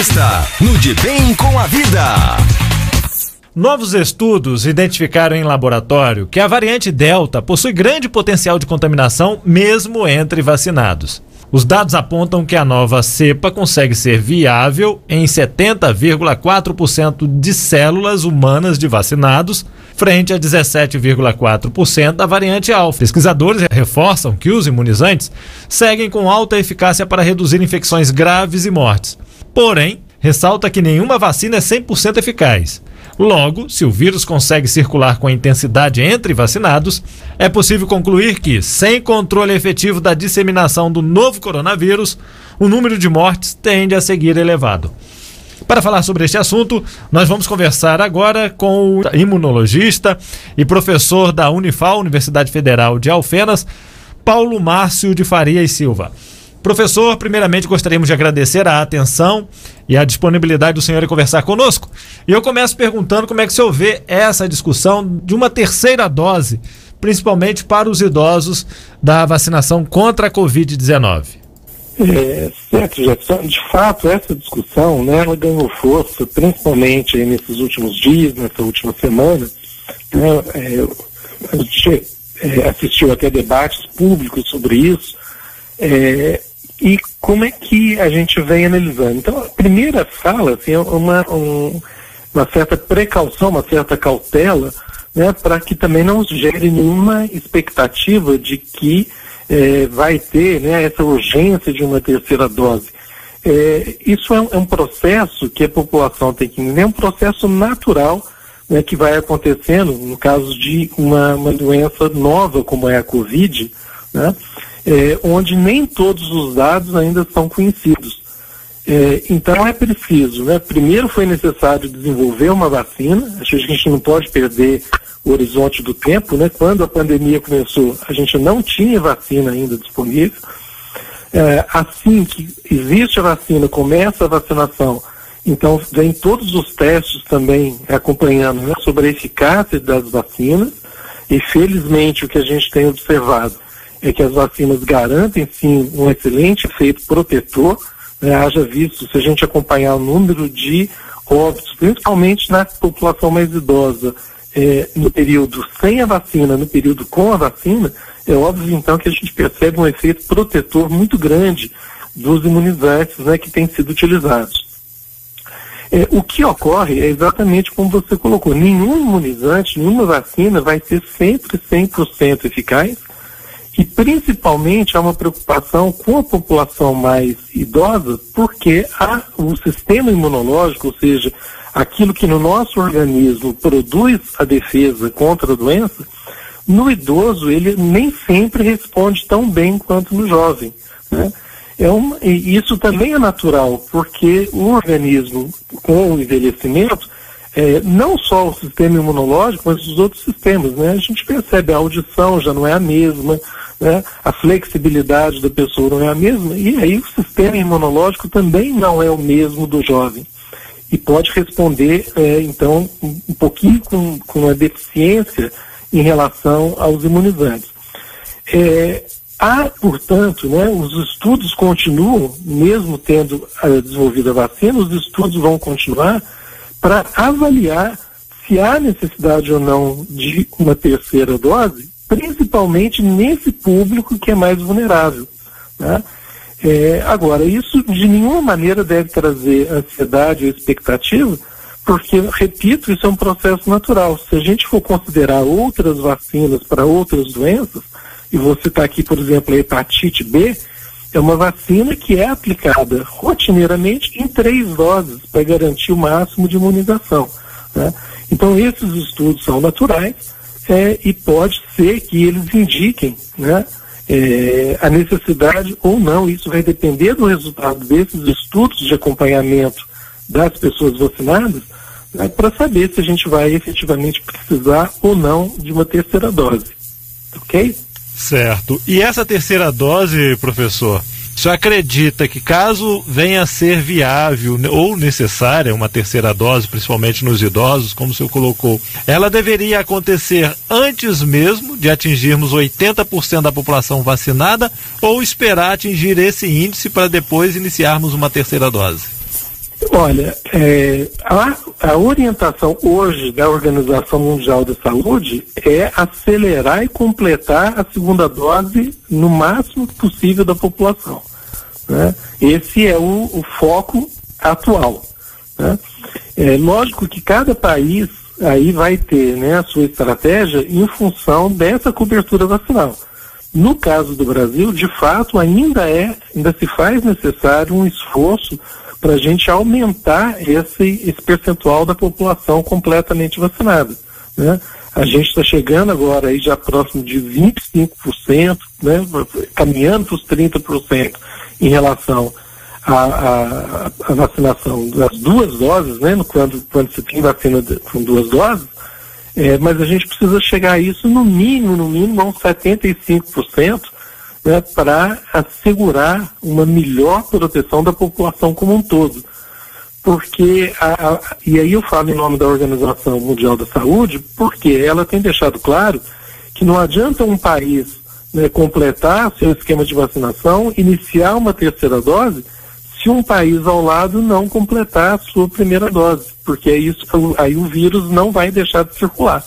Entrevista no De Bem com a Vida. Novos estudos identificaram em laboratório que a variante Delta possui grande potencial de contaminação mesmo entre vacinados. Os dados apontam que a nova cepa consegue ser viável em 70,4% de células humanas de vacinados, frente a 17,4% da variante alfa. Pesquisadores reforçam que os imunizantes seguem com alta eficácia para reduzir infecções graves e mortes. Porém, ressalta que nenhuma vacina é 100% eficaz. Logo, se o vírus consegue circular com intensidade entre vacinados, é possível concluir que, sem controle efetivo da disseminação do novo coronavírus, o número de mortes tende a seguir elevado. Para falar sobre este assunto, nós vamos conversar agora com o imunologista e professor da Unifal, Universidade Federal de Alfenas, Paulo Márcio de Faria e Silva. Professor, primeiramente gostaríamos de agradecer a atenção e a disponibilidade do senhor em conversar conosco. E eu começo perguntando como é que o senhor vê essa discussão de uma terceira dose, principalmente para os idosos da vacinação contra a Covid-19. É, certo, Jefferson. De fato, essa discussão, né, ela ganhou força, principalmente nesses últimos dias, nessa última semana. Né, é, a gente é, assistiu até debates públicos sobre isso. É, e como é que a gente vem analisando? Então, a primeira fala assim, é uma, um, uma certa precaução, uma certa cautela, né, para que também não gere nenhuma expectativa de que é, vai ter né, essa urgência de uma terceira dose. É, isso é um, é um, processo que a população tem que entender, é um processo natural né, que vai acontecendo no caso de uma, uma doença nova como é a Covid, né, é, onde nem todos os dados ainda são conhecidos. É, então é preciso, né? Primeiro foi necessário desenvolver uma vacina, acho que a gente não pode perder o horizonte do tempo, né? Quando a pandemia começou, a gente não tinha vacina ainda disponível. É, assim que existe a vacina, começa a vacinação, então vem todos os testes também acompanhando né, sobre a eficácia das vacinas e felizmente o que a gente tem observado é que as vacinas garantem sim um excelente efeito protetor, né, haja visto se a gente acompanhar o número de óbitos, principalmente na população mais idosa, é, no período sem a vacina, no período com a vacina, é óbvio então que a gente percebe um efeito protetor muito grande dos imunizantes né, que têm sido utilizados. É, o que ocorre é exatamente como você colocou: nenhum imunizante, nenhuma vacina vai ser sempre 100% eficaz, e principalmente há uma preocupação com a população mais idosa, porque há, o sistema imunológico, ou seja, aquilo que no nosso organismo produz a defesa contra a doença, no idoso ele nem sempre responde tão bem quanto no jovem. Né? É isso também é natural, porque o organismo, com o envelhecimento, é, não só o sistema imunológico, mas os outros sistemas. Né? A gente percebe a audição já não é a mesma, né? a flexibilidade da pessoa não é a mesma, e aí o sistema imunológico também não é o mesmo do jovem. E pode responder, é, então, um, pouquinho com, com a deficiência em relação aos imunizantes. É, há, portanto, né, os estudos continuam, mesmo tendo uh, desenvolvido a vacina, os estudos vão continuar para avaliar se há necessidade ou não de uma terceira dose principalmente nesse público que é mais vulnerável. Né? É, agora, isso de nenhuma maneira deve trazer ansiedade ou expectativa, porque, repito, isso é um processo natural. Se a gente for considerar outras vacinas para outras doenças, e vou citar aqui, por exemplo, a hepatite B, é uma vacina que é aplicada rotineiramente em três doses para garantir o máximo de imunização. Né? Então, esses estudos são naturais é, e pode ser que eles indiquem né, é, a necessidade ou não. Isso vai depender do resultado desses estudos de acompanhamento das pessoas vacinadas né, para saber se a gente vai efetivamente precisar ou não de uma terceira dose. Ok? Certo. E essa terceira dose, professor? O senhor acredita que caso venha a ser viável ou necessária uma terceira dose, principalmente nos idosos, como o senhor colocou, ela deveria acontecer antes mesmo de atingirmos 80% da população vacinada ou esperar atingir esse índice para depois iniciarmos uma terceira dose? Olha, é, a, a, orientação hoje da Organização Mundial da Saúde é acelerar e completar a segunda dose no máximo possível da população. Né? Esse é o, o foco atual. Né? É lógico que cada país aí vai ter né, a sua estratégia em função dessa cobertura vacinal. No caso do Brasil, de fato, ainda é, ainda se faz necessário um esforço para a gente aumentar esse, esse percentual da população completamente vacinada. Né? A gente está chegando agora aí já próximo de 25%, né? caminhando para os 30% em relação à, vacinação das duas doses, né? quando, quando se tem vacina de, com duas doses, é, mas a gente precisa chegar a isso no mínimo, no mínimo, a uns 75%, né, para assegurar uma melhor proteção da população como um todo. Porque, a, a, e aí eu falo em nome da Organização Mundial da Saúde, porque ela tem deixado claro que não adianta um país né, completar seu esquema de vacinação, iniciar uma terceira dose, se um país ao lado não completar a sua primeira dose, porque é isso, aí o vírus não vai deixar de circular.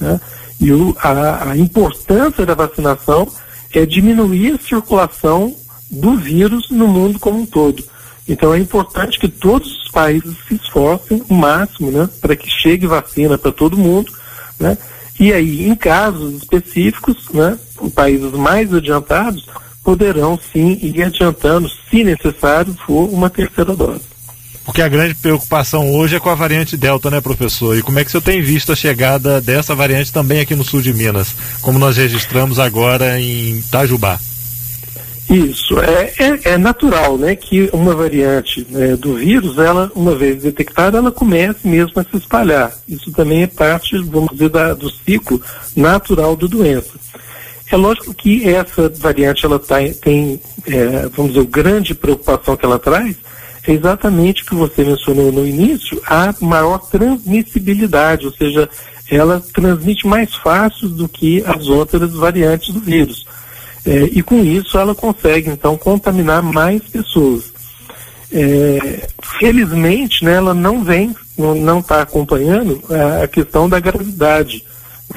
Né? E o, a, a importância da vacinação é diminuir a circulação do vírus no mundo como um todo. Então é importante que todos os países se esforcem o máximo né, para que chegue vacina para todo mundo. Né? E aí, em casos específicos, né, países mais adiantados poderão sim ir adiantando, se necessário for, uma terceira dose. Porque a grande preocupação hoje é com a variante Delta, né, professor? E como é que você tem visto a chegada dessa variante também aqui no sul de Minas, como nós registramos agora em Itajubá? Isso, é, é, é natural, né, que uma variante né, do vírus, ela, uma vez detectada, ela comece mesmo a se espalhar. Isso também é parte, vamos dizer, da, do ciclo natural da doença. É lógico que essa variante, ela tá, tem, é, vamos dizer, grande preocupação que ela traz, é exatamente o que você mencionou no início, a maior transmissibilidade, ou seja, ela transmite mais fácil do que as outras variantes do vírus. É, e com isso ela consegue, então, contaminar mais pessoas. É, felizmente, né, ela não vem, não está acompanhando a questão da gravidade.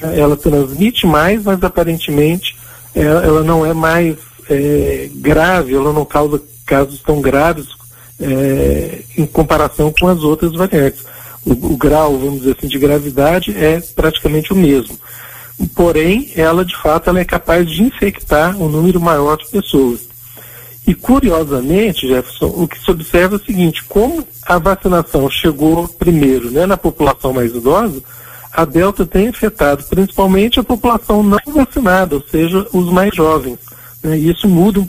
Ela transmite mais, mas aparentemente ela, ela não é mais é, grave, ela não causa casos tão graves é, em comparação com as outras variantes. O, o, grau, vamos dizer assim, de gravidade é praticamente o mesmo. Porém, ela de fato ela é capaz de infectar um número maior de pessoas. E curiosamente, Jefferson, o que se observa é o seguinte, como a vacinação chegou primeiro né, na população mais idosa, a Delta tem afetado principalmente a população não vacinada, ou seja, os mais jovens. Né, e isso muda um,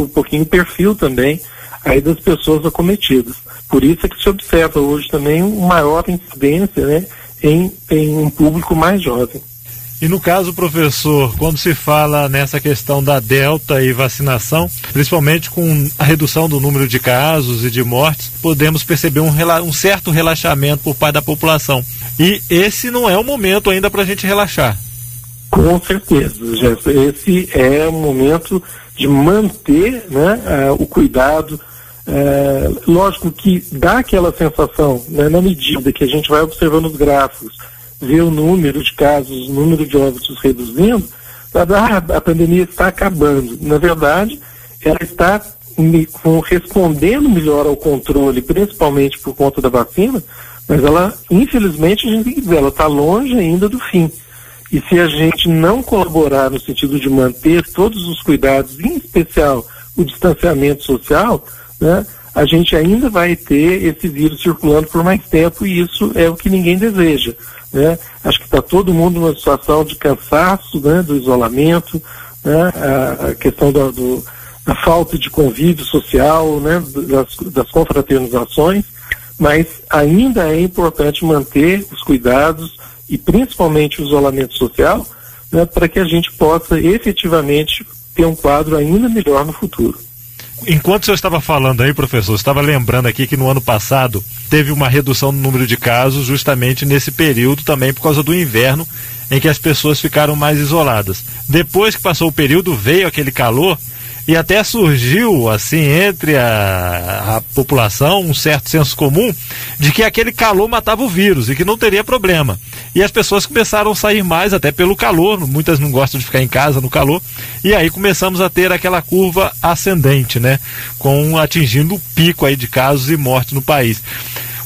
um pouquinho o perfil também aí das pessoas acometidas. Por isso é que se observa hoje também uma maior incidência né, em, em um público mais jovem. E no caso, professor, quando se fala nessa questão da delta e vacinação, principalmente com a redução do número de casos e de mortes, podemos perceber um, um certo relaxamento por parte da população. E esse não é o momento ainda para a gente relaxar. Com certeza, Jefferson. Esse é o momento de manter né, uh, o cuidado, é, lógico que dá aquela sensação, né, na medida que a gente vai observando os gráficos, vê o número de casos, o número de óbitos reduzindo, ah, a pandemia está acabando. Na verdade, ela está respondendo melhor ao controle, principalmente por conta da vacina, mas ela, infelizmente, a gente tem que dizer, ela está longe ainda do fim. E se a gente não colaborar no sentido de manter todos os cuidados, em especial o distanciamento social, né, a gente ainda vai ter esse vírus circulando por mais tempo e isso é o que ninguém deseja. Né? Acho que está todo mundo numa situação de cansaço né, do isolamento, né, a, a questão do, da falta de convívio social, né, das, das confraternizações, mas ainda é importante manter os cuidados e principalmente o isolamento social né, para que a gente possa efetivamente ter um quadro ainda melhor no futuro. Enquanto senhor estava falando aí, professor, estava lembrando aqui que no ano passado teve uma redução no número de casos, justamente nesse período também por causa do inverno, em que as pessoas ficaram mais isoladas. Depois que passou o período, veio aquele calor e até surgiu, assim, entre a, a população um certo senso comum de que aquele calor matava o vírus e que não teria problema. E as pessoas começaram a sair mais, até pelo calor, muitas não gostam de ficar em casa no calor, e aí começamos a ter aquela curva ascendente, né? Com atingindo o pico aí de casos e mortes no país.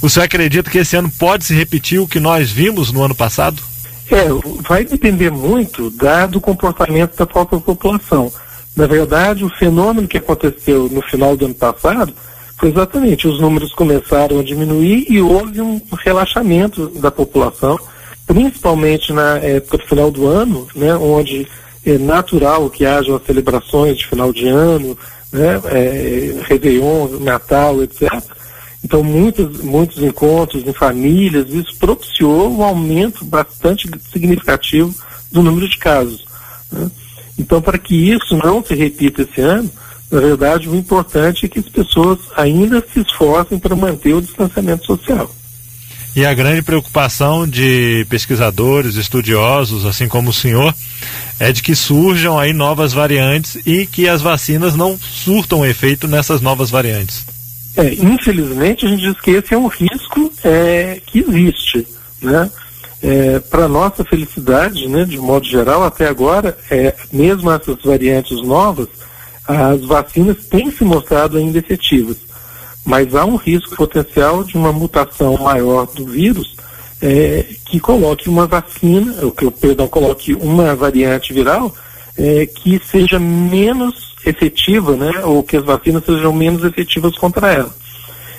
O senhor acredita que esse ano pode se repetir o que nós vimos no ano passado? É, vai depender muito da, do comportamento da própria população. Na verdade, o fenômeno que aconteceu no final do ano passado foi exatamente, os números começaram a diminuir e houve um relaxamento da população, principalmente na época do final do ano, né, onde é natural que haja celebrações de final de ano, né, é, Réveillon, Natal, etc. Então, muitos, muitos encontros em famílias, isso propiciou um aumento bastante significativo do número de casos. Né? Então, para que isso não se repita esse ano, na verdade, o importante é que as pessoas ainda se esforcem para manter o distanciamento social. E a grande preocupação de pesquisadores, estudiosos, assim como o senhor, é de que surjam aí novas variantes e que as vacinas não surtam efeito nessas novas variantes. É, infelizmente, a gente diz que esse é um risco é, que existe. Né? É, Para nossa felicidade, né, de modo geral, até agora, é, mesmo essas variantes novas, as vacinas têm se mostrado ainda efetivas. Mas há um risco potencial de uma mutação maior do vírus é, que coloque uma vacina, ou que, perdão, coloque uma variante viral é, que seja menos efetiva, né, ou que as vacinas sejam menos efetivas contra ela.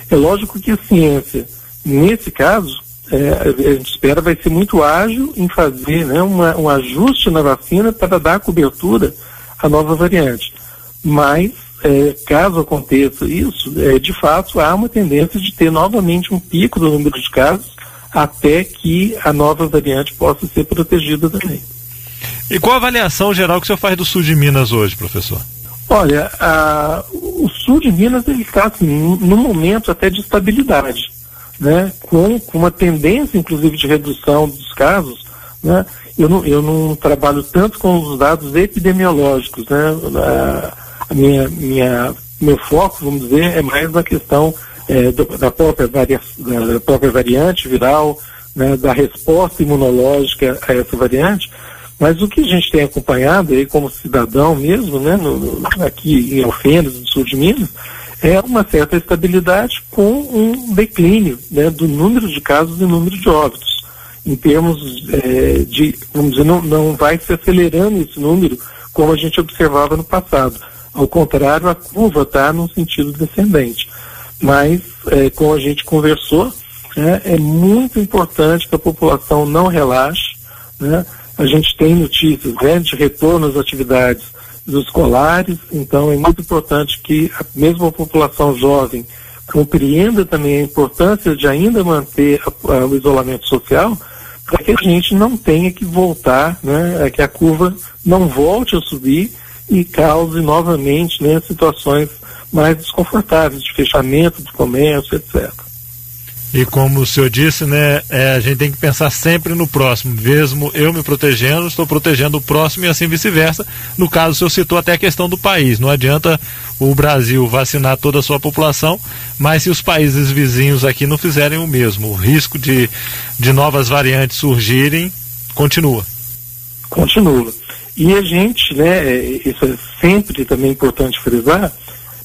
É lógico que a ciência, nesse caso, é, a gente espera vai ser muito ágil em fazer né, uma, um ajuste na vacina para dar cobertura à nova variante. Mas, é, caso aconteça isso, é, de fato há uma tendência de ter novamente um pico do número de casos até que a nova variante possa ser protegida também. E qual a avaliação geral que o senhor faz do sul de Minas hoje, professor? Olha, a, o sul de Minas ele está assim, num momento até de estabilidade, né? com, com uma tendência, inclusive, de redução dos casos. Né? Eu, não, eu não trabalho tanto com os dados epidemiológicos. Né? A, a minha, minha, meu foco, vamos dizer, é mais na questão é, do, da, própria varia, da própria variante viral, né? da resposta imunológica a essa variante. Mas o que a gente tem acompanhado aí como cidadão mesmo, né, no, aqui em Alfenas, no sul de Minas, é uma certa estabilidade com um declínio né, do número de casos e número de óbitos. Em termos é, de, vamos dizer, não, não vai se acelerando esse número como a gente observava no passado. Ao contrário, a curva está num sentido descendente. Mas, é, como a gente conversou, é, é muito importante que a população não relaxe, né? A gente tem notícias né, de retorno às atividades dos escolares, então é muito importante que a mesma população jovem compreenda também a importância de ainda manter a, a, o isolamento social, para que a gente não tenha que voltar, né, que a curva não volte a subir e cause novamente né, situações mais desconfortáveis de fechamento do comércio, etc. E como o senhor disse, né, é, a gente tem que pensar sempre no próximo. Mesmo eu me protegendo, estou protegendo o próximo e assim vice-versa. No caso, o senhor citou até a questão do país. Não adianta o Brasil vacinar toda a sua população, mas se os países vizinhos aqui não fizerem o mesmo, o risco de, de novas variantes surgirem continua. Continua. E a gente, né, é, isso é sempre também importante frisar,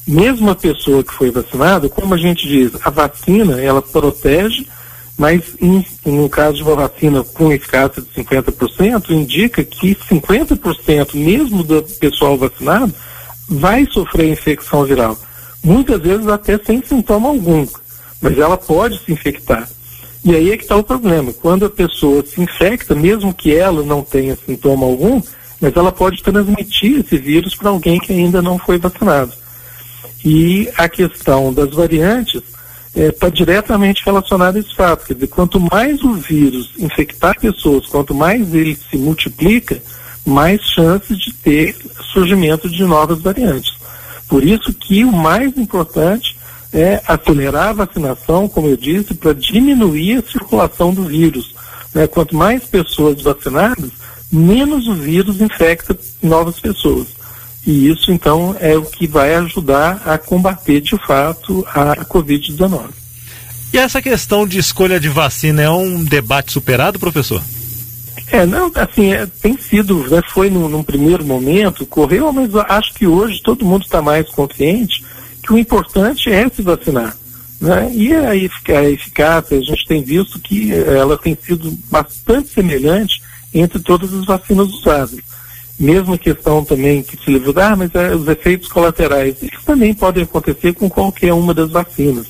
mesmo a pessoa que foi vacinada, como a gente diz, a vacina ela protege, mas em, no caso de uma vacina com eficácia de 50%, indica que 50% mesmo do pessoal vacinado vai sofrer infecção viral. Muitas vezes até sem sintoma algum, mas ela pode se infectar. E aí é que está o problema. Quando a pessoa se infecta, mesmo que ela não tenha sintoma algum, mas ela pode transmitir esse vírus para alguém que ainda não foi vacinado. E a questão das variantes está é, diretamente relacionada a esse fato. Quer dizer, quanto mais o vírus infectar pessoas, quanto mais ele se multiplica, mais chances de ter surgimento de novas variantes. Por isso que o mais importante é acelerar a vacinação, como eu disse, para diminuir a circulação do vírus. Né? Quanto mais pessoas vacinadas, menos o vírus infecta novas pessoas. E isso, então, é o que vai ajudar a combater, de fato, a Covid-19. E essa questão de escolha de vacina é um debate superado, professor? É, não, assim, é, tem sido, né, foi num, num, primeiro momento, correu, mas acho que hoje todo mundo está mais consciente que o importante é se vacinar. Né? E a, a eficácia, a gente tem visto que ela tem sido bastante semelhante entre todas as vacinas usadas. Mesma questão também que se levou, ah, mas é, os efeitos colaterais, isso também podem acontecer com qualquer uma das vacinas.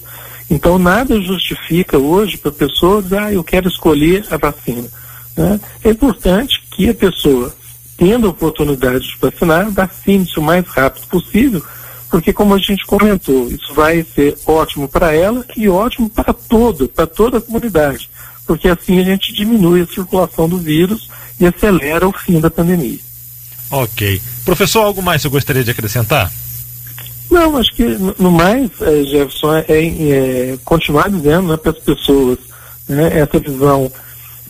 Então nada justifica hoje para a pessoa dizer, ah, eu quero escolher a vacina. Né? É importante que a pessoa, tendo a oportunidade de vacinar, vacine-se o mais rápido possível, porque como a gente comentou, isso vai ser ótimo para ela e ótimo para todo, para toda a comunidade, porque assim a gente diminui a circulação do vírus e acelera o fim da pandemia. Ok. Professor, algo mais você gostaria de acrescentar? Não, acho que no mais, é, Jefferson, é, é, continuar dizendo né, para as pessoas né, essa visão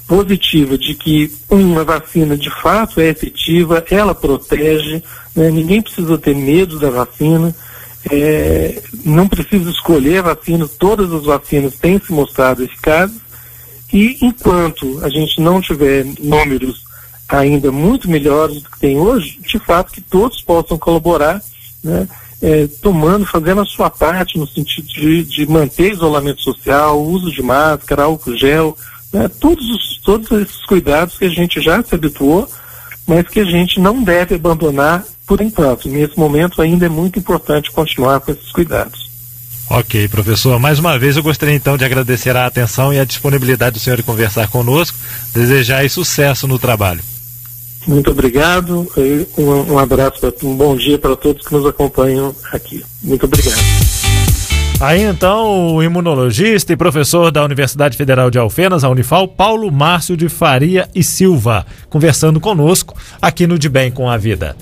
positiva de que uma vacina de fato é efetiva, ela protege, né? ninguém precisa ter medo da vacina, é, não precisa escolher a vacina, todas as vacinas têm se mostrado eficazes, e enquanto a gente não tiver números ainda muito melhores do que tem hoje, de fato que todos possam colaborar, né? É, tomando, fazendo a sua parte no sentido de, de manter isolamento social, uso de máscara, álcool gel, né, todos, os, todos esses cuidados que a gente já se habituou, mas que a gente não deve abandonar por enquanto. Nesse momento ainda é muito importante continuar com esses cuidados. Ok, professor. Mais uma vez eu gostaria então de agradecer a atenção e a disponibilidade do senhor de conversar conosco, desejar sucesso no trabalho. Muito obrigado, um, um abraço, um bom dia para todos que nos acompanham aqui. Muito obrigado. Aí então, o imunologista e professor da Universidade Federal de Alfenas, a Unifal, Paulo Márcio de Faria e Silva, conversando conosco aqui no De Bem com a Vida.